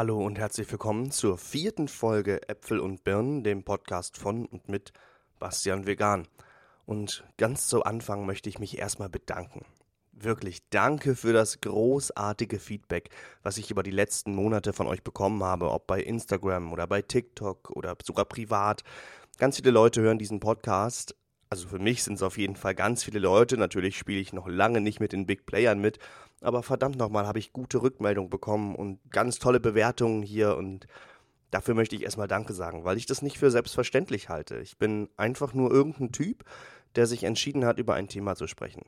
Hallo und herzlich willkommen zur vierten Folge Äpfel und Birnen, dem Podcast von und mit Bastian Vegan. Und ganz zu Anfang möchte ich mich erstmal bedanken. Wirklich danke für das großartige Feedback, was ich über die letzten Monate von euch bekommen habe, ob bei Instagram oder bei TikTok oder sogar privat. Ganz viele Leute hören diesen Podcast. Also für mich sind es auf jeden Fall ganz viele Leute. Natürlich spiele ich noch lange nicht mit den Big Playern mit, aber verdammt nochmal habe ich gute Rückmeldungen bekommen und ganz tolle Bewertungen hier und dafür möchte ich erstmal Danke sagen, weil ich das nicht für selbstverständlich halte. Ich bin einfach nur irgendein Typ, der sich entschieden hat, über ein Thema zu sprechen.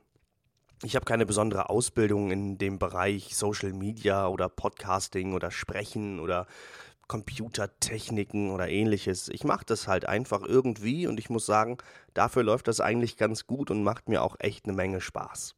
Ich habe keine besondere Ausbildung in dem Bereich Social Media oder Podcasting oder Sprechen oder Computertechniken oder ähnliches. Ich mache das halt einfach irgendwie und ich muss sagen, dafür läuft das eigentlich ganz gut und macht mir auch echt eine Menge Spaß.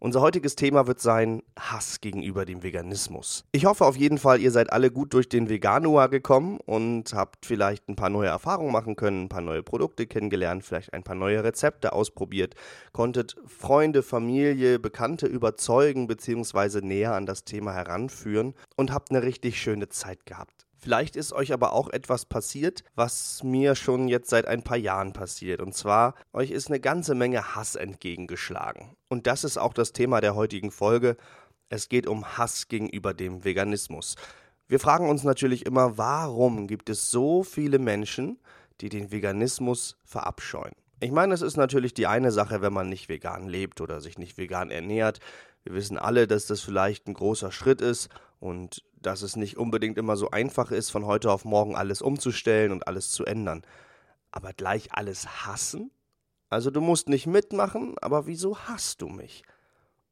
Unser heutiges Thema wird sein Hass gegenüber dem Veganismus. Ich hoffe auf jeden Fall, ihr seid alle gut durch den Veganuar gekommen und habt vielleicht ein paar neue Erfahrungen machen können, ein paar neue Produkte kennengelernt, vielleicht ein paar neue Rezepte ausprobiert, konntet Freunde, Familie, Bekannte überzeugen bzw. näher an das Thema heranführen und habt eine richtig schöne Zeit gehabt. Vielleicht ist euch aber auch etwas passiert, was mir schon jetzt seit ein paar Jahren passiert. Und zwar, euch ist eine ganze Menge Hass entgegengeschlagen. Und das ist auch das Thema der heutigen Folge. Es geht um Hass gegenüber dem Veganismus. Wir fragen uns natürlich immer, warum gibt es so viele Menschen, die den Veganismus verabscheuen? Ich meine, es ist natürlich die eine Sache, wenn man nicht vegan lebt oder sich nicht vegan ernährt. Wir wissen alle, dass das vielleicht ein großer Schritt ist und dass es nicht unbedingt immer so einfach ist, von heute auf morgen alles umzustellen und alles zu ändern. Aber gleich alles hassen? Also du musst nicht mitmachen, aber wieso hasst du mich?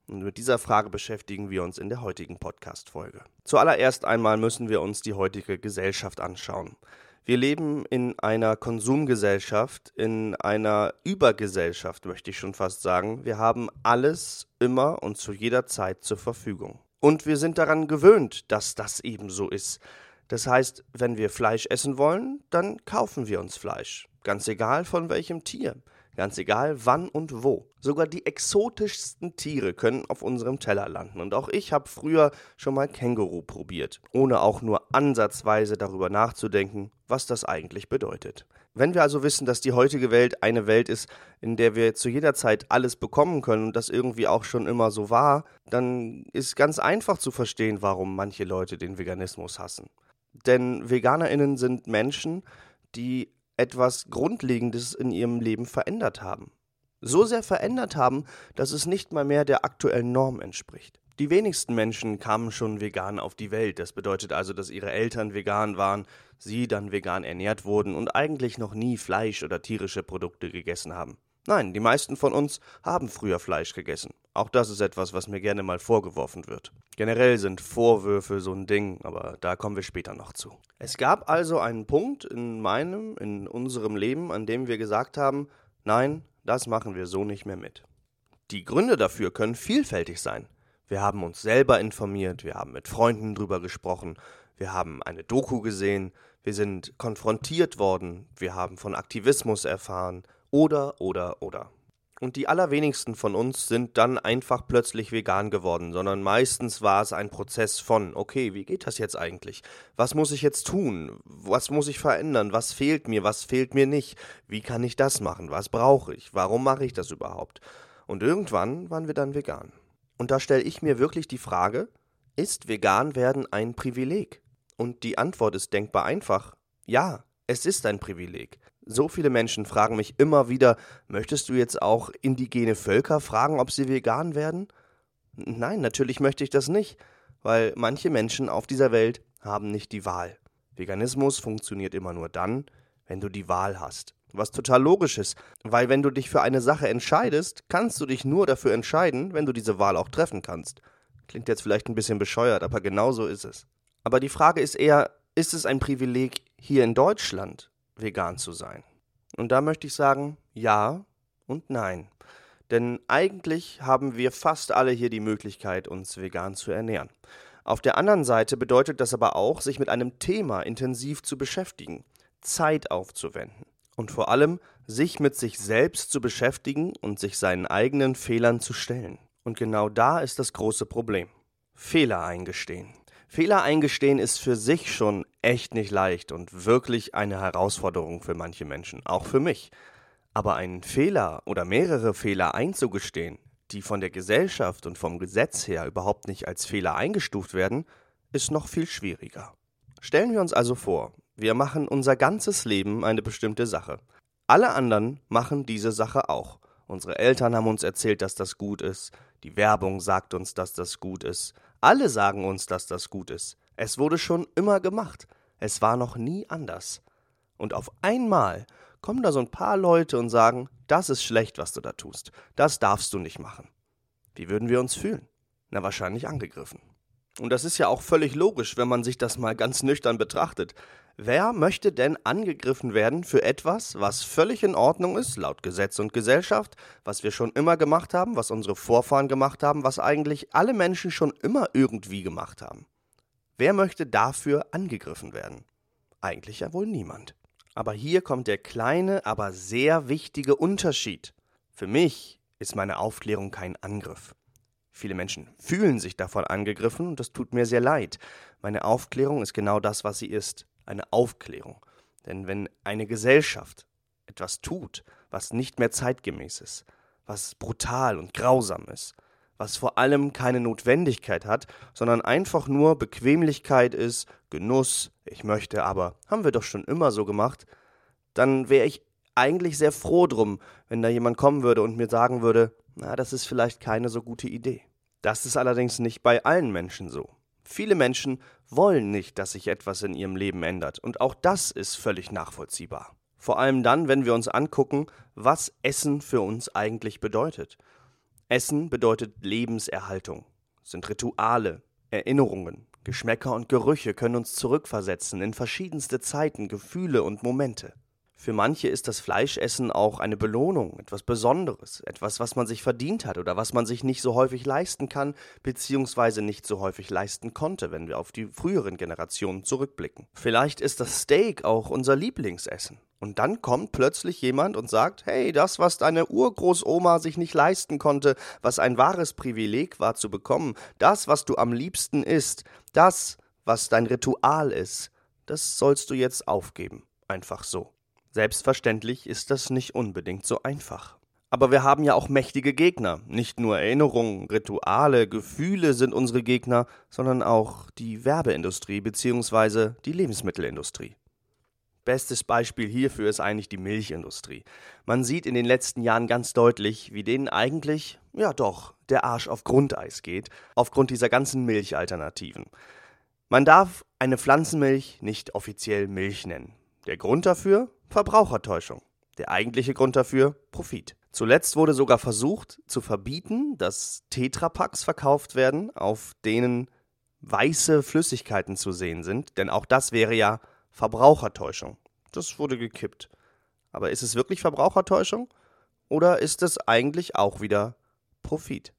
Und mit dieser Frage beschäftigen wir uns in der heutigen Podcast-Folge. Zuallererst einmal müssen wir uns die heutige Gesellschaft anschauen. Wir leben in einer Konsumgesellschaft, in einer Übergesellschaft, möchte ich schon fast sagen. Wir haben alles immer und zu jeder Zeit zur Verfügung. Und wir sind daran gewöhnt, dass das eben so ist. Das heißt, wenn wir Fleisch essen wollen, dann kaufen wir uns Fleisch. Ganz egal von welchem Tier. Ganz egal wann und wo. Sogar die exotischsten Tiere können auf unserem Teller landen. Und auch ich habe früher schon mal Känguru probiert, ohne auch nur ansatzweise darüber nachzudenken, was das eigentlich bedeutet. Wenn wir also wissen, dass die heutige Welt eine Welt ist, in der wir zu jeder Zeit alles bekommen können und das irgendwie auch schon immer so war, dann ist ganz einfach zu verstehen, warum manche Leute den Veganismus hassen. Denn Veganerinnen sind Menschen, die etwas Grundlegendes in ihrem Leben verändert haben. So sehr verändert haben, dass es nicht mal mehr der aktuellen Norm entspricht. Die wenigsten Menschen kamen schon vegan auf die Welt. Das bedeutet also, dass ihre Eltern vegan waren, sie dann vegan ernährt wurden und eigentlich noch nie Fleisch oder tierische Produkte gegessen haben. Nein, die meisten von uns haben früher Fleisch gegessen. Auch das ist etwas, was mir gerne mal vorgeworfen wird. Generell sind Vorwürfe so ein Ding, aber da kommen wir später noch zu. Es gab also einen Punkt in meinem, in unserem Leben, an dem wir gesagt haben, nein, das machen wir so nicht mehr mit. Die Gründe dafür können vielfältig sein. Wir haben uns selber informiert, wir haben mit Freunden drüber gesprochen, wir haben eine Doku gesehen, wir sind konfrontiert worden, wir haben von Aktivismus erfahren, oder, oder, oder. Und die allerwenigsten von uns sind dann einfach plötzlich vegan geworden, sondern meistens war es ein Prozess von, okay, wie geht das jetzt eigentlich? Was muss ich jetzt tun? Was muss ich verändern? Was fehlt mir? Was fehlt mir nicht? Wie kann ich das machen? Was brauche ich? Warum mache ich das überhaupt? Und irgendwann waren wir dann vegan. Und da stelle ich mir wirklich die Frage, ist vegan werden ein Privileg? Und die Antwort ist denkbar einfach. Ja, es ist ein Privileg. So viele Menschen fragen mich immer wieder, möchtest du jetzt auch indigene Völker fragen, ob sie vegan werden? Nein, natürlich möchte ich das nicht, weil manche Menschen auf dieser Welt haben nicht die Wahl. Veganismus funktioniert immer nur dann, wenn du die Wahl hast. Was total logisch ist, weil wenn du dich für eine Sache entscheidest, kannst du dich nur dafür entscheiden, wenn du diese Wahl auch treffen kannst. Klingt jetzt vielleicht ein bisschen bescheuert, aber genau so ist es. Aber die Frage ist eher, ist es ein Privileg hier in Deutschland? Vegan zu sein? Und da möchte ich sagen, ja und nein. Denn eigentlich haben wir fast alle hier die Möglichkeit, uns vegan zu ernähren. Auf der anderen Seite bedeutet das aber auch, sich mit einem Thema intensiv zu beschäftigen, Zeit aufzuwenden und vor allem sich mit sich selbst zu beschäftigen und sich seinen eigenen Fehlern zu stellen. Und genau da ist das große Problem. Fehler eingestehen. Fehler eingestehen ist für sich schon echt nicht leicht und wirklich eine Herausforderung für manche Menschen, auch für mich. Aber einen Fehler oder mehrere Fehler einzugestehen, die von der Gesellschaft und vom Gesetz her überhaupt nicht als Fehler eingestuft werden, ist noch viel schwieriger. Stellen wir uns also vor, wir machen unser ganzes Leben eine bestimmte Sache. Alle anderen machen diese Sache auch. Unsere Eltern haben uns erzählt, dass das gut ist, die Werbung sagt uns, dass das gut ist, alle sagen uns, dass das gut ist. Es wurde schon immer gemacht. Es war noch nie anders. Und auf einmal kommen da so ein paar Leute und sagen, das ist schlecht, was du da tust. Das darfst du nicht machen. Wie würden wir uns fühlen? Na, wahrscheinlich angegriffen. Und das ist ja auch völlig logisch, wenn man sich das mal ganz nüchtern betrachtet. Wer möchte denn angegriffen werden für etwas, was völlig in Ordnung ist, laut Gesetz und Gesellschaft, was wir schon immer gemacht haben, was unsere Vorfahren gemacht haben, was eigentlich alle Menschen schon immer irgendwie gemacht haben? Wer möchte dafür angegriffen werden? Eigentlich ja wohl niemand. Aber hier kommt der kleine, aber sehr wichtige Unterschied. Für mich ist meine Aufklärung kein Angriff. Viele Menschen fühlen sich davon angegriffen und das tut mir sehr leid. Meine Aufklärung ist genau das, was sie ist, eine Aufklärung. Denn wenn eine Gesellschaft etwas tut, was nicht mehr zeitgemäß ist, was brutal und grausam ist, was vor allem keine Notwendigkeit hat, sondern einfach nur Bequemlichkeit ist, Genuss, ich möchte aber, haben wir doch schon immer so gemacht, dann wäre ich eigentlich sehr froh drum, wenn da jemand kommen würde und mir sagen würde, na, das ist vielleicht keine so gute Idee. Das ist allerdings nicht bei allen Menschen so. Viele Menschen wollen nicht, dass sich etwas in ihrem Leben ändert, und auch das ist völlig nachvollziehbar. Vor allem dann, wenn wir uns angucken, was Essen für uns eigentlich bedeutet. Essen bedeutet Lebenserhaltung, sind Rituale, Erinnerungen, Geschmäcker und Gerüche können uns zurückversetzen in verschiedenste Zeiten, Gefühle und Momente. Für manche ist das Fleischessen auch eine Belohnung, etwas Besonderes, etwas, was man sich verdient hat oder was man sich nicht so häufig leisten kann, beziehungsweise nicht so häufig leisten konnte, wenn wir auf die früheren Generationen zurückblicken. Vielleicht ist das Steak auch unser Lieblingsessen. Und dann kommt plötzlich jemand und sagt, hey, das, was deine Urgroßoma sich nicht leisten konnte, was ein wahres Privileg war zu bekommen, das, was du am liebsten isst, das, was dein Ritual ist, das sollst du jetzt aufgeben. Einfach so. Selbstverständlich ist das nicht unbedingt so einfach. Aber wir haben ja auch mächtige Gegner. Nicht nur Erinnerungen, Rituale, Gefühle sind unsere Gegner, sondern auch die Werbeindustrie bzw. die Lebensmittelindustrie. Bestes Beispiel hierfür ist eigentlich die Milchindustrie. Man sieht in den letzten Jahren ganz deutlich, wie denen eigentlich, ja doch, der Arsch auf Grundeis geht, aufgrund dieser ganzen Milchalternativen. Man darf eine Pflanzenmilch nicht offiziell Milch nennen. Der Grund dafür? Verbrauchertäuschung. Der eigentliche Grund dafür? Profit. Zuletzt wurde sogar versucht zu verbieten, dass Tetrapacks verkauft werden, auf denen weiße Flüssigkeiten zu sehen sind, denn auch das wäre ja Verbrauchertäuschung. Das wurde gekippt. Aber ist es wirklich Verbrauchertäuschung? Oder ist es eigentlich auch wieder Profit?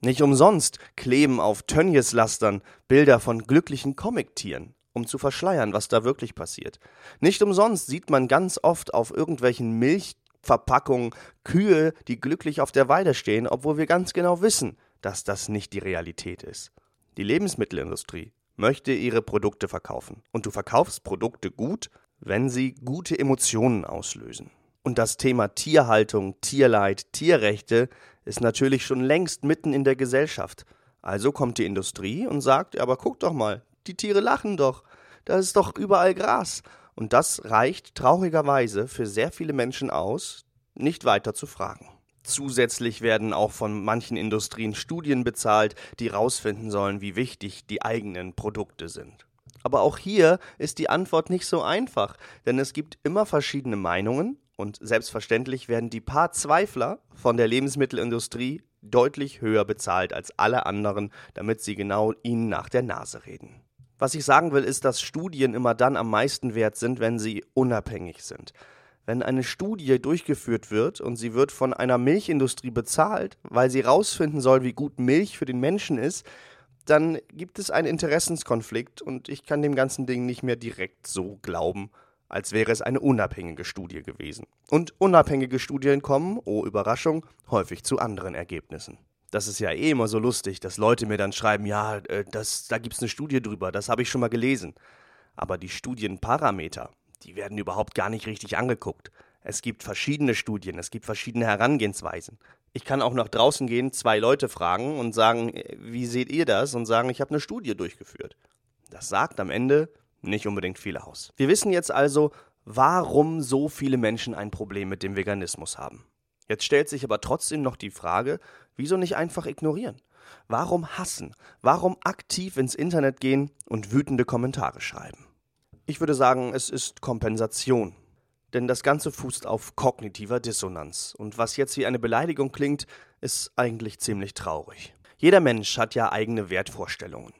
Nicht umsonst kleben auf Tönnieslastern Bilder von glücklichen Comictieren um zu verschleiern, was da wirklich passiert. Nicht umsonst sieht man ganz oft auf irgendwelchen Milchverpackungen Kühe, die glücklich auf der Weide stehen, obwohl wir ganz genau wissen, dass das nicht die Realität ist. Die Lebensmittelindustrie möchte ihre Produkte verkaufen. Und du verkaufst Produkte gut, wenn sie gute Emotionen auslösen. Und das Thema Tierhaltung, Tierleid, Tierrechte ist natürlich schon längst mitten in der Gesellschaft. Also kommt die Industrie und sagt, aber guck doch mal, die Tiere lachen doch. Da ist doch überall Gras. Und das reicht traurigerweise für sehr viele Menschen aus, nicht weiter zu fragen. Zusätzlich werden auch von manchen Industrien Studien bezahlt, die herausfinden sollen, wie wichtig die eigenen Produkte sind. Aber auch hier ist die Antwort nicht so einfach, denn es gibt immer verschiedene Meinungen und selbstverständlich werden die paar Zweifler von der Lebensmittelindustrie deutlich höher bezahlt als alle anderen, damit sie genau ihnen nach der Nase reden. Was ich sagen will, ist, dass Studien immer dann am meisten wert sind, wenn sie unabhängig sind. Wenn eine Studie durchgeführt wird und sie wird von einer Milchindustrie bezahlt, weil sie herausfinden soll, wie gut Milch für den Menschen ist, dann gibt es einen Interessenskonflikt und ich kann dem ganzen Ding nicht mehr direkt so glauben, als wäre es eine unabhängige Studie gewesen. Und unabhängige Studien kommen, oh Überraschung, häufig zu anderen Ergebnissen. Das ist ja eh immer so lustig, dass Leute mir dann schreiben, ja, äh, das, da gibt's eine Studie drüber, das habe ich schon mal gelesen. Aber die Studienparameter, die werden überhaupt gar nicht richtig angeguckt. Es gibt verschiedene Studien, es gibt verschiedene Herangehensweisen. Ich kann auch nach draußen gehen, zwei Leute fragen und sagen, äh, wie seht ihr das? Und sagen, ich habe eine Studie durchgeführt. Das sagt am Ende nicht unbedingt viel aus. Wir wissen jetzt also, warum so viele Menschen ein Problem mit dem Veganismus haben. Jetzt stellt sich aber trotzdem noch die Frage, wieso nicht einfach ignorieren? Warum hassen? Warum aktiv ins Internet gehen und wütende Kommentare schreiben? Ich würde sagen, es ist Kompensation. Denn das Ganze fußt auf kognitiver Dissonanz. Und was jetzt wie eine Beleidigung klingt, ist eigentlich ziemlich traurig. Jeder Mensch hat ja eigene Wertvorstellungen.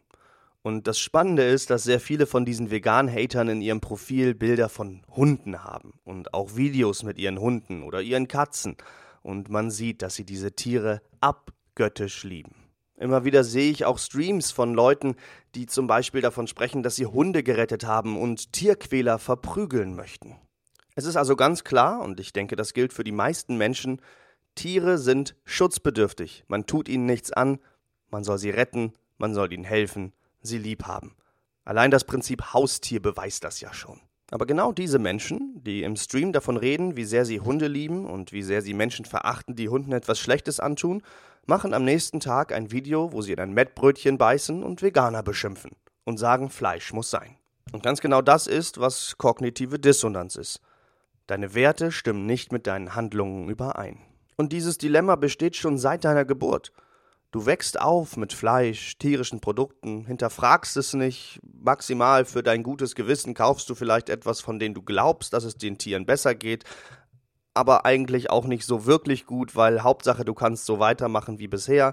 Und das Spannende ist, dass sehr viele von diesen Vegan-Hatern in ihrem Profil Bilder von Hunden haben und auch Videos mit ihren Hunden oder ihren Katzen. Und man sieht, dass sie diese Tiere abgöttisch lieben. Immer wieder sehe ich auch Streams von Leuten, die zum Beispiel davon sprechen, dass sie Hunde gerettet haben und Tierquäler verprügeln möchten. Es ist also ganz klar, und ich denke, das gilt für die meisten Menschen, Tiere sind schutzbedürftig. Man tut ihnen nichts an, man soll sie retten, man soll ihnen helfen, sie lieb haben. Allein das Prinzip Haustier beweist das ja schon. Aber genau diese Menschen, die im Stream davon reden, wie sehr sie Hunde lieben und wie sehr sie Menschen verachten, die Hunden etwas Schlechtes antun, machen am nächsten Tag ein Video, wo sie in ein Mettbrötchen beißen und Veganer beschimpfen und sagen, Fleisch muss sein. Und ganz genau das ist, was kognitive Dissonanz ist. Deine Werte stimmen nicht mit deinen Handlungen überein. Und dieses Dilemma besteht schon seit deiner Geburt. Du wächst auf mit Fleisch, tierischen Produkten, hinterfragst es nicht, maximal für dein gutes Gewissen kaufst du vielleicht etwas, von dem du glaubst, dass es den Tieren besser geht, aber eigentlich auch nicht so wirklich gut, weil Hauptsache du kannst so weitermachen wie bisher.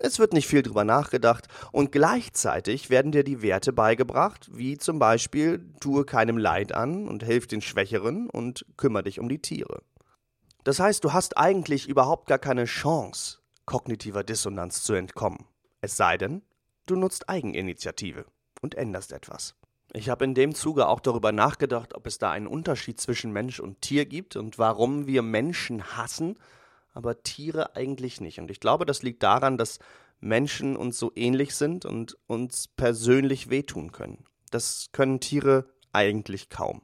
Es wird nicht viel drüber nachgedacht und gleichzeitig werden dir die Werte beigebracht, wie zum Beispiel tue keinem Leid an und hilf den Schwächeren und kümmere dich um die Tiere. Das heißt, du hast eigentlich überhaupt gar keine Chance, kognitiver Dissonanz zu entkommen. Es sei denn, du nutzt Eigeninitiative und änderst etwas. Ich habe in dem Zuge auch darüber nachgedacht, ob es da einen Unterschied zwischen Mensch und Tier gibt und warum wir Menschen hassen, aber Tiere eigentlich nicht. Und ich glaube, das liegt daran, dass Menschen uns so ähnlich sind und uns persönlich wehtun können. Das können Tiere eigentlich kaum.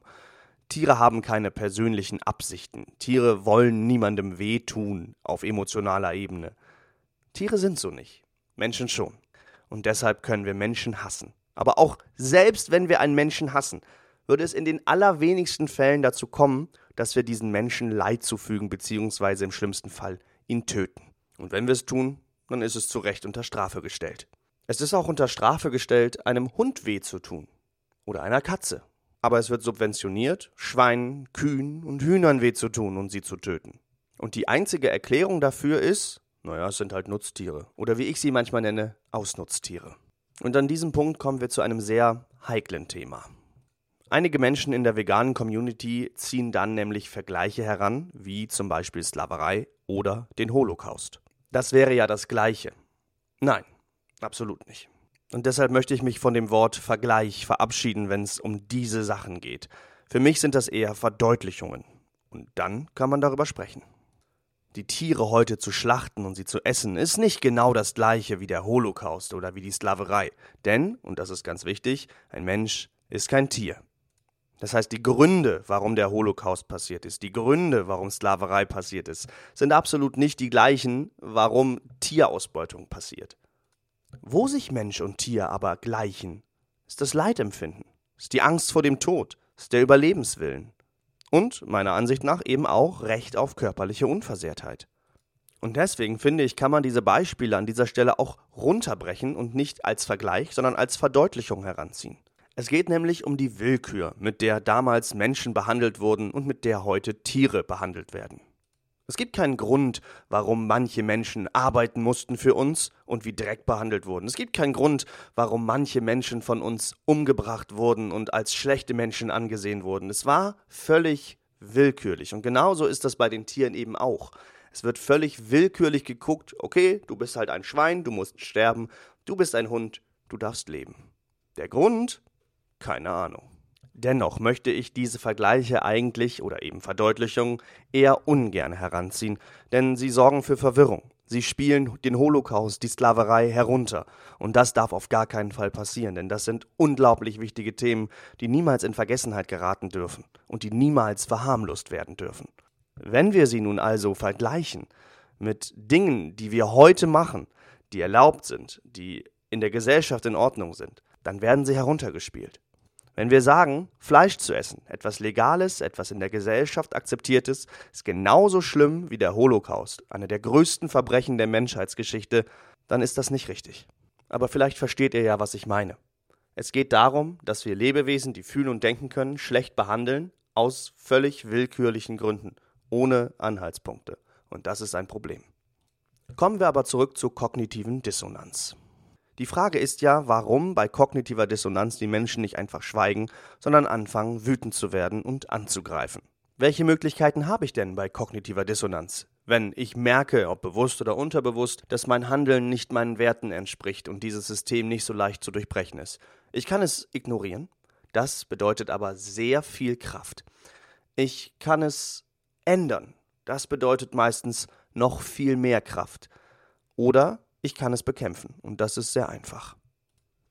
Tiere haben keine persönlichen Absichten. Tiere wollen niemandem wehtun auf emotionaler Ebene. Tiere sind so nicht. Menschen schon. Und deshalb können wir Menschen hassen. Aber auch selbst wenn wir einen Menschen hassen, würde es in den allerwenigsten Fällen dazu kommen, dass wir diesen Menschen Leid zufügen, beziehungsweise im schlimmsten Fall ihn töten. Und wenn wir es tun, dann ist es zu Recht unter Strafe gestellt. Es ist auch unter Strafe gestellt, einem Hund weh zu tun. Oder einer Katze. Aber es wird subventioniert, Schweinen, Kühen und Hühnern weh zu tun und sie zu töten. Und die einzige Erklärung dafür ist, naja, es sind halt Nutztiere. Oder wie ich sie manchmal nenne, Ausnutztiere. Und an diesem Punkt kommen wir zu einem sehr heiklen Thema. Einige Menschen in der veganen Community ziehen dann nämlich Vergleiche heran, wie zum Beispiel Sklaverei oder den Holocaust. Das wäre ja das Gleiche. Nein, absolut nicht. Und deshalb möchte ich mich von dem Wort Vergleich verabschieden, wenn es um diese Sachen geht. Für mich sind das eher Verdeutlichungen. Und dann kann man darüber sprechen. Die Tiere heute zu schlachten und sie zu essen, ist nicht genau das gleiche wie der Holocaust oder wie die Sklaverei. Denn, und das ist ganz wichtig, ein Mensch ist kein Tier. Das heißt, die Gründe, warum der Holocaust passiert ist, die Gründe, warum Sklaverei passiert ist, sind absolut nicht die gleichen, warum Tierausbeutung passiert. Wo sich Mensch und Tier aber gleichen, ist das Leidempfinden, ist die Angst vor dem Tod, ist der Überlebenswillen. Und meiner Ansicht nach eben auch Recht auf körperliche Unversehrtheit. Und deswegen finde ich, kann man diese Beispiele an dieser Stelle auch runterbrechen und nicht als Vergleich, sondern als Verdeutlichung heranziehen. Es geht nämlich um die Willkür, mit der damals Menschen behandelt wurden und mit der heute Tiere behandelt werden. Es gibt keinen Grund, warum manche Menschen arbeiten mussten für uns und wie Dreck behandelt wurden. Es gibt keinen Grund, warum manche Menschen von uns umgebracht wurden und als schlechte Menschen angesehen wurden. Es war völlig willkürlich. Und genauso ist das bei den Tieren eben auch. Es wird völlig willkürlich geguckt, okay, du bist halt ein Schwein, du musst sterben, du bist ein Hund, du darfst leben. Der Grund? Keine Ahnung. Dennoch möchte ich diese Vergleiche eigentlich oder eben Verdeutlichungen eher ungern heranziehen, denn sie sorgen für Verwirrung. Sie spielen den Holocaust, die Sklaverei herunter. Und das darf auf gar keinen Fall passieren, denn das sind unglaublich wichtige Themen, die niemals in Vergessenheit geraten dürfen und die niemals verharmlost werden dürfen. Wenn wir sie nun also vergleichen mit Dingen, die wir heute machen, die erlaubt sind, die in der Gesellschaft in Ordnung sind, dann werden sie heruntergespielt. Wenn wir sagen, Fleisch zu essen, etwas Legales, etwas in der Gesellschaft Akzeptiertes, ist genauso schlimm wie der Holocaust, eine der größten Verbrechen der Menschheitsgeschichte, dann ist das nicht richtig. Aber vielleicht versteht ihr ja, was ich meine. Es geht darum, dass wir Lebewesen, die fühlen und denken können, schlecht behandeln, aus völlig willkürlichen Gründen, ohne Anhaltspunkte. Und das ist ein Problem. Kommen wir aber zurück zur kognitiven Dissonanz. Die Frage ist ja, warum bei kognitiver Dissonanz die Menschen nicht einfach schweigen, sondern anfangen, wütend zu werden und anzugreifen. Welche Möglichkeiten habe ich denn bei kognitiver Dissonanz? Wenn ich merke, ob bewusst oder unterbewusst, dass mein Handeln nicht meinen Werten entspricht und dieses System nicht so leicht zu durchbrechen ist. Ich kann es ignorieren, das bedeutet aber sehr viel Kraft. Ich kann es ändern, das bedeutet meistens noch viel mehr Kraft. Oder ich kann es bekämpfen. Und das ist sehr einfach.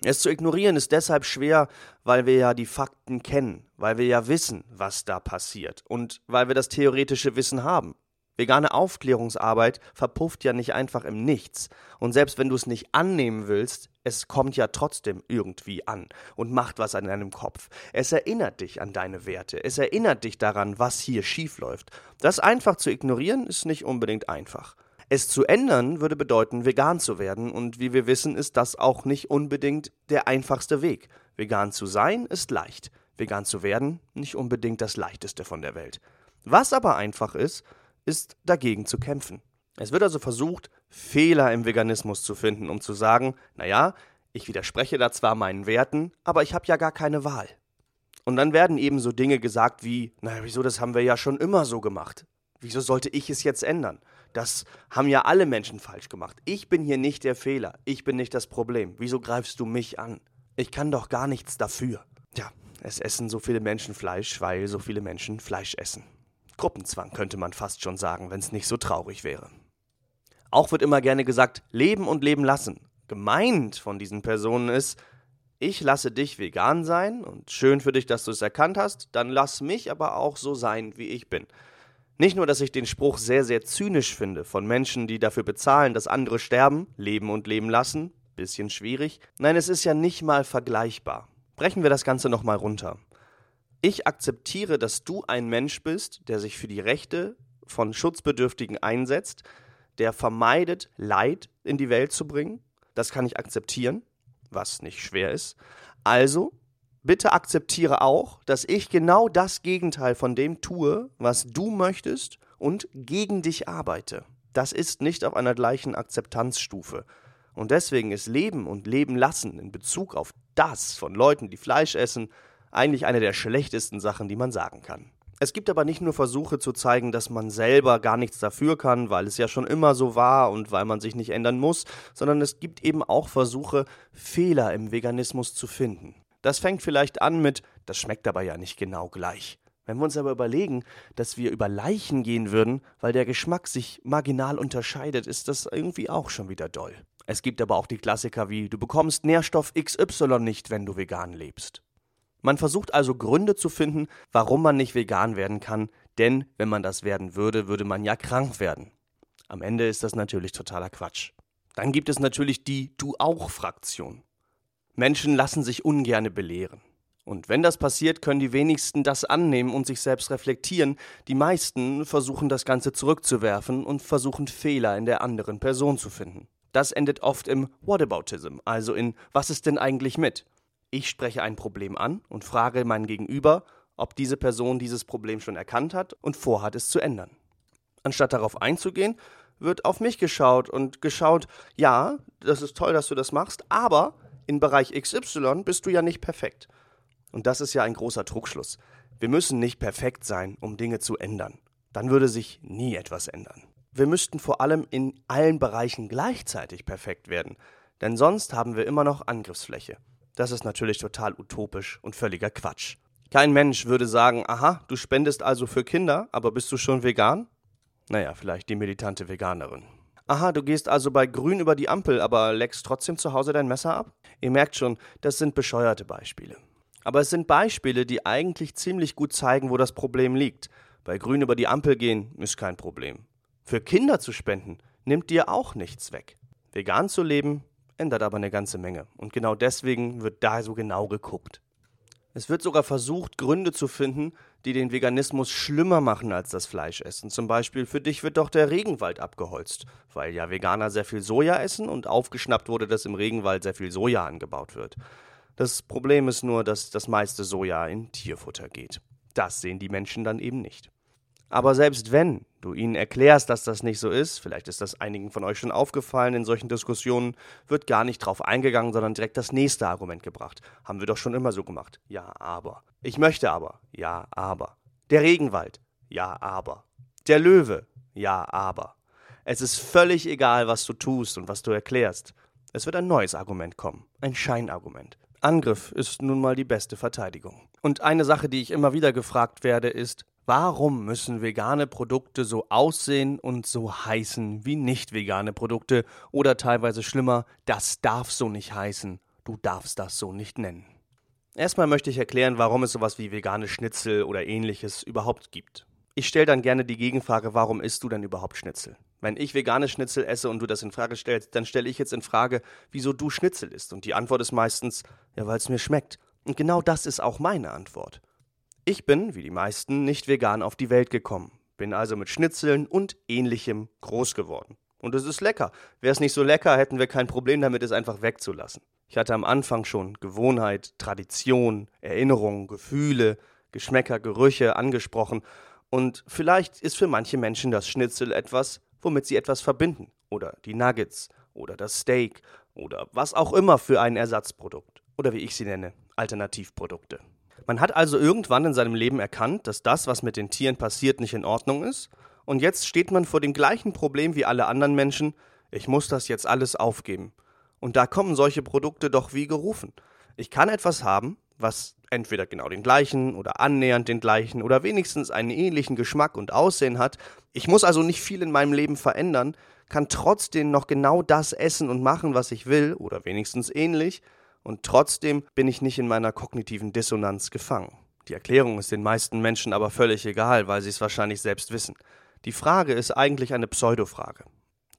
Es zu ignorieren ist deshalb schwer, weil wir ja die Fakten kennen, weil wir ja wissen, was da passiert und weil wir das theoretische Wissen haben. Vegane Aufklärungsarbeit verpufft ja nicht einfach im Nichts. Und selbst wenn du es nicht annehmen willst, es kommt ja trotzdem irgendwie an und macht was an deinem Kopf. Es erinnert dich an deine Werte. Es erinnert dich daran, was hier schiefläuft. Das einfach zu ignorieren ist nicht unbedingt einfach. Es zu ändern würde bedeuten, vegan zu werden, und wie wir wissen, ist das auch nicht unbedingt der einfachste Weg. Vegan zu sein ist leicht, vegan zu werden nicht unbedingt das leichteste von der Welt. Was aber einfach ist, ist dagegen zu kämpfen. Es wird also versucht, Fehler im Veganismus zu finden, um zu sagen, naja, ich widerspreche da zwar meinen Werten, aber ich habe ja gar keine Wahl. Und dann werden eben so Dinge gesagt wie, naja, wieso, das haben wir ja schon immer so gemacht. Wieso sollte ich es jetzt ändern? Das haben ja alle Menschen falsch gemacht. Ich bin hier nicht der Fehler. Ich bin nicht das Problem. Wieso greifst du mich an? Ich kann doch gar nichts dafür. Ja, es essen so viele Menschen Fleisch, weil so viele Menschen Fleisch essen. Gruppenzwang könnte man fast schon sagen, wenn es nicht so traurig wäre. Auch wird immer gerne gesagt, leben und leben lassen. Gemeint von diesen Personen ist, ich lasse dich vegan sein und schön für dich, dass du es erkannt hast, dann lass mich aber auch so sein, wie ich bin. Nicht nur, dass ich den Spruch sehr, sehr zynisch finde von Menschen, die dafür bezahlen, dass andere sterben, leben und leben lassen, bisschen schwierig. Nein, es ist ja nicht mal vergleichbar. Brechen wir das Ganze nochmal runter. Ich akzeptiere, dass du ein Mensch bist, der sich für die Rechte von Schutzbedürftigen einsetzt, der vermeidet, Leid in die Welt zu bringen. Das kann ich akzeptieren, was nicht schwer ist. Also bitte akzeptiere auch, dass ich genau das Gegenteil von dem tue, was du möchtest und gegen dich arbeite. Das ist nicht auf einer gleichen Akzeptanzstufe. Und deswegen ist Leben und Leben lassen in Bezug auf das von Leuten, die Fleisch essen, eigentlich eine der schlechtesten Sachen, die man sagen kann. Es gibt aber nicht nur Versuche zu zeigen, dass man selber gar nichts dafür kann, weil es ja schon immer so war und weil man sich nicht ändern muss, sondern es gibt eben auch Versuche, Fehler im Veganismus zu finden. Das fängt vielleicht an mit, das schmeckt aber ja nicht genau gleich. Wenn wir uns aber überlegen, dass wir über Leichen gehen würden, weil der Geschmack sich marginal unterscheidet, ist das irgendwie auch schon wieder doll. Es gibt aber auch die Klassiker wie du bekommst Nährstoff XY nicht, wenn du vegan lebst. Man versucht also Gründe zu finden, warum man nicht vegan werden kann, denn wenn man das werden würde, würde man ja krank werden. Am Ende ist das natürlich totaler Quatsch. Dann gibt es natürlich die Du auch Fraktion. Menschen lassen sich ungerne belehren. Und wenn das passiert, können die wenigsten das annehmen und sich selbst reflektieren. Die meisten versuchen das Ganze zurückzuwerfen und versuchen Fehler in der anderen Person zu finden. Das endet oft im Whataboutism, also in Was ist denn eigentlich mit? Ich spreche ein Problem an und frage meinen Gegenüber, ob diese Person dieses Problem schon erkannt hat und vorhat, es zu ändern. Anstatt darauf einzugehen, wird auf mich geschaut und geschaut, ja, das ist toll, dass du das machst, aber in Bereich XY bist du ja nicht perfekt. Und das ist ja ein großer Trugschluss. Wir müssen nicht perfekt sein, um Dinge zu ändern. Dann würde sich nie etwas ändern. Wir müssten vor allem in allen Bereichen gleichzeitig perfekt werden, denn sonst haben wir immer noch Angriffsfläche. Das ist natürlich total utopisch und völliger Quatsch. Kein Mensch würde sagen, aha, du spendest also für Kinder, aber bist du schon vegan? Naja, vielleicht die militante Veganerin. Aha, du gehst also bei grün über die Ampel, aber leckst trotzdem zu Hause dein Messer ab? Ihr merkt schon, das sind bescheuerte Beispiele. Aber es sind Beispiele, die eigentlich ziemlich gut zeigen, wo das Problem liegt. Bei grün über die Ampel gehen ist kein Problem. Für Kinder zu spenden nimmt dir auch nichts weg. Vegan zu leben ändert aber eine ganze Menge. Und genau deswegen wird da so genau geguckt. Es wird sogar versucht, Gründe zu finden, die den Veganismus schlimmer machen als das Fleischessen. Zum Beispiel, für dich wird doch der Regenwald abgeholzt, weil ja Veganer sehr viel Soja essen und aufgeschnappt wurde, dass im Regenwald sehr viel Soja angebaut wird. Das Problem ist nur, dass das meiste Soja in Tierfutter geht. Das sehen die Menschen dann eben nicht. Aber selbst wenn du ihnen erklärst, dass das nicht so ist, vielleicht ist das einigen von euch schon aufgefallen in solchen Diskussionen, wird gar nicht drauf eingegangen, sondern direkt das nächste Argument gebracht. Haben wir doch schon immer so gemacht. Ja, aber. Ich möchte aber. Ja, aber. Der Regenwald. Ja, aber. Der Löwe. Ja, aber. Es ist völlig egal, was du tust und was du erklärst. Es wird ein neues Argument kommen. Ein Scheinargument. Angriff ist nun mal die beste Verteidigung. Und eine Sache, die ich immer wieder gefragt werde, ist, Warum müssen vegane Produkte so aussehen und so heißen wie nicht vegane Produkte oder teilweise schlimmer, das darf so nicht heißen, du darfst das so nicht nennen. Erstmal möchte ich erklären, warum es sowas wie vegane Schnitzel oder ähnliches überhaupt gibt. Ich stelle dann gerne die Gegenfrage, warum isst du denn überhaupt Schnitzel? Wenn ich vegane Schnitzel esse und du das in Frage stellst, dann stelle ich jetzt in Frage, wieso du Schnitzel isst. Und die Antwort ist meistens, ja, weil es mir schmeckt. Und genau das ist auch meine Antwort. Ich bin, wie die meisten, nicht vegan auf die Welt gekommen, bin also mit Schnitzeln und ähnlichem groß geworden. Und es ist lecker. Wäre es nicht so lecker, hätten wir kein Problem damit, es einfach wegzulassen. Ich hatte am Anfang schon Gewohnheit, Tradition, Erinnerungen, Gefühle, Geschmäcker, Gerüche angesprochen. Und vielleicht ist für manche Menschen das Schnitzel etwas, womit sie etwas verbinden. Oder die Nuggets oder das Steak oder was auch immer für ein Ersatzprodukt. Oder wie ich sie nenne, Alternativprodukte. Man hat also irgendwann in seinem Leben erkannt, dass das, was mit den Tieren passiert, nicht in Ordnung ist, und jetzt steht man vor dem gleichen Problem wie alle anderen Menschen, ich muss das jetzt alles aufgeben. Und da kommen solche Produkte doch wie gerufen. Ich kann etwas haben, was entweder genau den gleichen oder annähernd den gleichen oder wenigstens einen ähnlichen Geschmack und Aussehen hat. Ich muss also nicht viel in meinem Leben verändern, kann trotzdem noch genau das essen und machen, was ich will oder wenigstens ähnlich, und trotzdem bin ich nicht in meiner kognitiven Dissonanz gefangen. Die Erklärung ist den meisten Menschen aber völlig egal, weil sie es wahrscheinlich selbst wissen. Die Frage ist eigentlich eine Pseudofrage.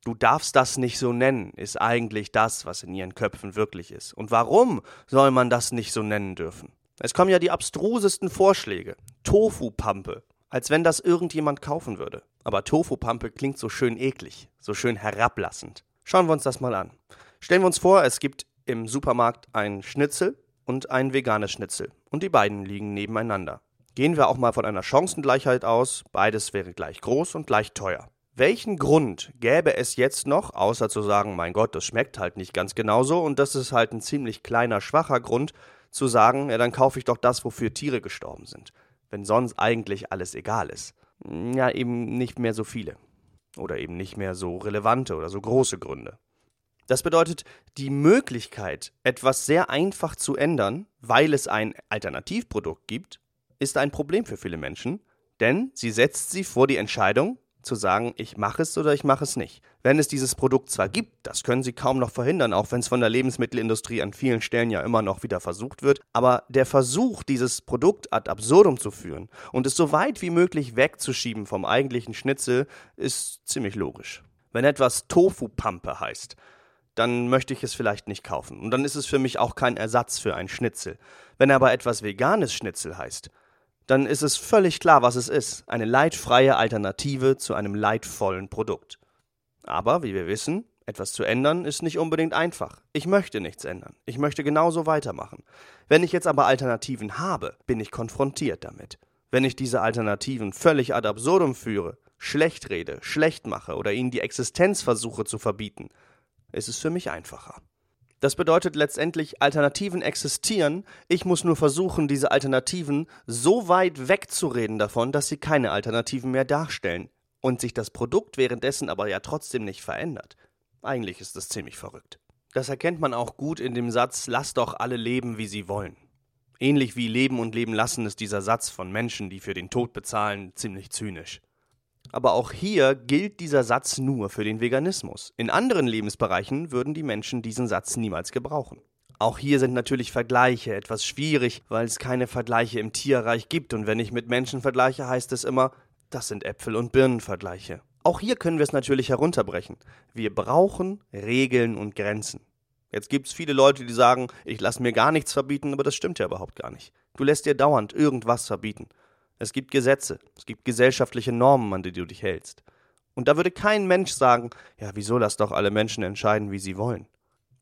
Du darfst das nicht so nennen, ist eigentlich das, was in ihren Köpfen wirklich ist. Und warum soll man das nicht so nennen dürfen? Es kommen ja die abstrusesten Vorschläge. Tofu-Pampe. Als wenn das irgendjemand kaufen würde. Aber Tofu-Pampe klingt so schön eklig, so schön herablassend. Schauen wir uns das mal an. Stellen wir uns vor, es gibt im Supermarkt ein Schnitzel und ein veganes Schnitzel. Und die beiden liegen nebeneinander. Gehen wir auch mal von einer Chancengleichheit aus, beides wäre gleich groß und gleich teuer. Welchen Grund gäbe es jetzt noch, außer zu sagen, mein Gott, das schmeckt halt nicht ganz genauso und das ist halt ein ziemlich kleiner, schwacher Grund, zu sagen, ja, dann kaufe ich doch das, wofür Tiere gestorben sind, wenn sonst eigentlich alles egal ist. Ja, eben nicht mehr so viele. Oder eben nicht mehr so relevante oder so große Gründe. Das bedeutet, die Möglichkeit, etwas sehr einfach zu ändern, weil es ein Alternativprodukt gibt, ist ein Problem für viele Menschen, denn sie setzt sie vor die Entscheidung, zu sagen, ich mache es oder ich mache es nicht. Wenn es dieses Produkt zwar gibt, das können sie kaum noch verhindern, auch wenn es von der Lebensmittelindustrie an vielen Stellen ja immer noch wieder versucht wird, aber der Versuch, dieses Produkt ad absurdum zu führen und es so weit wie möglich wegzuschieben vom eigentlichen Schnitzel, ist ziemlich logisch. Wenn etwas Tofu-Pampe heißt, dann möchte ich es vielleicht nicht kaufen. Und dann ist es für mich auch kein Ersatz für ein Schnitzel. Wenn aber etwas veganes Schnitzel heißt, dann ist es völlig klar, was es ist. Eine leidfreie Alternative zu einem leidvollen Produkt. Aber, wie wir wissen, etwas zu ändern ist nicht unbedingt einfach. Ich möchte nichts ändern. Ich möchte genauso weitermachen. Wenn ich jetzt aber Alternativen habe, bin ich konfrontiert damit. Wenn ich diese Alternativen völlig ad absurdum führe, schlecht rede, schlecht mache oder ihnen die Existenz versuche zu verbieten, ist es für mich einfacher. Das bedeutet letztendlich, Alternativen existieren, ich muss nur versuchen, diese Alternativen so weit wegzureden davon, dass sie keine Alternativen mehr darstellen und sich das Produkt währenddessen aber ja trotzdem nicht verändert. Eigentlich ist das ziemlich verrückt. Das erkennt man auch gut in dem Satz Lass doch alle leben, wie sie wollen. Ähnlich wie Leben und Leben lassen ist dieser Satz von Menschen, die für den Tod bezahlen, ziemlich zynisch. Aber auch hier gilt dieser Satz nur für den Veganismus. In anderen Lebensbereichen würden die Menschen diesen Satz niemals gebrauchen. Auch hier sind natürlich Vergleiche etwas schwierig, weil es keine Vergleiche im Tierreich gibt und wenn ich mit Menschen vergleiche, heißt es immer, das sind Äpfel- und Birnenvergleiche. Auch hier können wir es natürlich herunterbrechen. Wir brauchen Regeln und Grenzen. Jetzt gibt es viele Leute, die sagen, ich lasse mir gar nichts verbieten, aber das stimmt ja überhaupt gar nicht. Du lässt dir dauernd irgendwas verbieten. Es gibt Gesetze, es gibt gesellschaftliche Normen, an die du dich hältst. Und da würde kein Mensch sagen, ja, wieso lass doch alle Menschen entscheiden, wie sie wollen.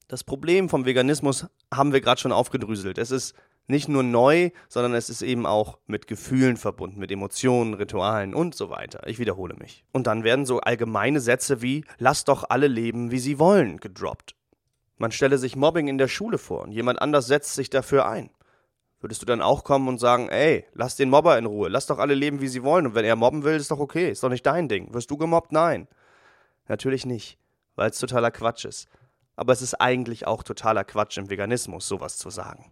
Das Problem vom Veganismus haben wir gerade schon aufgedröselt. Es ist nicht nur neu, sondern es ist eben auch mit Gefühlen verbunden, mit Emotionen, Ritualen und so weiter. Ich wiederhole mich. Und dann werden so allgemeine Sätze wie Lass doch alle leben, wie sie wollen gedroppt. Man stelle sich Mobbing in der Schule vor und jemand anders setzt sich dafür ein. Würdest du dann auch kommen und sagen, ey, lass den Mobber in Ruhe, lass doch alle leben, wie sie wollen und wenn er mobben will, ist doch okay, ist doch nicht dein Ding. Wirst du gemobbt? Nein. Natürlich nicht, weil es totaler Quatsch ist. Aber es ist eigentlich auch totaler Quatsch im Veganismus, sowas zu sagen.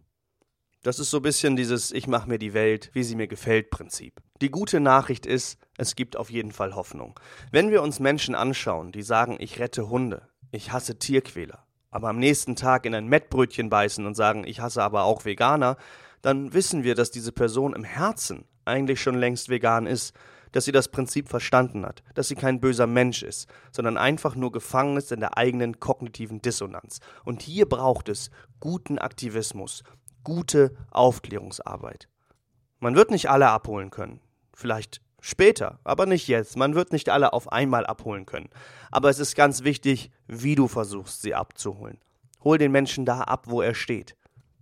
Das ist so ein bisschen dieses Ich mache mir die Welt, wie sie mir gefällt Prinzip. Die gute Nachricht ist, es gibt auf jeden Fall Hoffnung. Wenn wir uns Menschen anschauen, die sagen, ich rette Hunde, ich hasse Tierquäler, aber am nächsten Tag in ein Mettbrötchen beißen und sagen, ich hasse aber auch Veganer, dann wissen wir, dass diese Person im Herzen eigentlich schon längst vegan ist, dass sie das Prinzip verstanden hat, dass sie kein böser Mensch ist, sondern einfach nur gefangen ist in der eigenen kognitiven Dissonanz. Und hier braucht es guten Aktivismus, gute Aufklärungsarbeit. Man wird nicht alle abholen können. Vielleicht später, aber nicht jetzt. Man wird nicht alle auf einmal abholen können. Aber es ist ganz wichtig, wie du versuchst, sie abzuholen. Hol den Menschen da ab, wo er steht.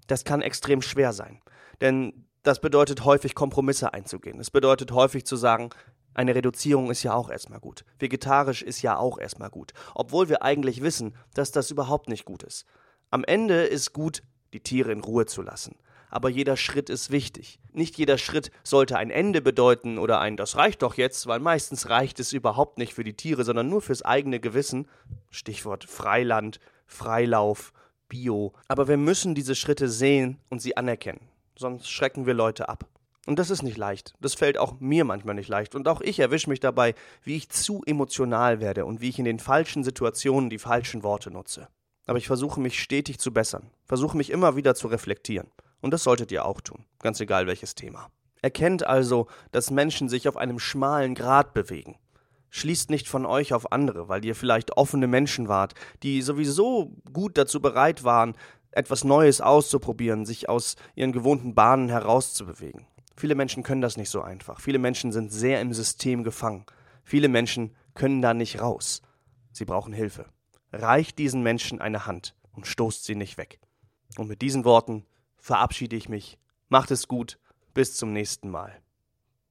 Das kann extrem schwer sein. Denn das bedeutet häufig Kompromisse einzugehen. Es bedeutet häufig zu sagen, eine Reduzierung ist ja auch erstmal gut. Vegetarisch ist ja auch erstmal gut. Obwohl wir eigentlich wissen, dass das überhaupt nicht gut ist. Am Ende ist gut, die Tiere in Ruhe zu lassen. Aber jeder Schritt ist wichtig. Nicht jeder Schritt sollte ein Ende bedeuten oder ein Das reicht doch jetzt, weil meistens reicht es überhaupt nicht für die Tiere, sondern nur fürs eigene Gewissen. Stichwort Freiland, Freilauf, Bio. Aber wir müssen diese Schritte sehen und sie anerkennen. Sonst schrecken wir Leute ab. Und das ist nicht leicht. Das fällt auch mir manchmal nicht leicht. Und auch ich erwische mich dabei, wie ich zu emotional werde und wie ich in den falschen Situationen die falschen Worte nutze. Aber ich versuche mich stetig zu bessern, versuche mich immer wieder zu reflektieren. Und das solltet ihr auch tun, ganz egal welches Thema. Erkennt also, dass Menschen sich auf einem schmalen Grat bewegen. Schließt nicht von euch auf andere, weil ihr vielleicht offene Menschen wart, die sowieso gut dazu bereit waren, etwas Neues auszuprobieren, sich aus ihren gewohnten Bahnen herauszubewegen. Viele Menschen können das nicht so einfach. Viele Menschen sind sehr im System gefangen. Viele Menschen können da nicht raus. Sie brauchen Hilfe. Reicht diesen Menschen eine Hand und stoßt sie nicht weg. Und mit diesen Worten verabschiede ich mich. Macht es gut. Bis zum nächsten Mal.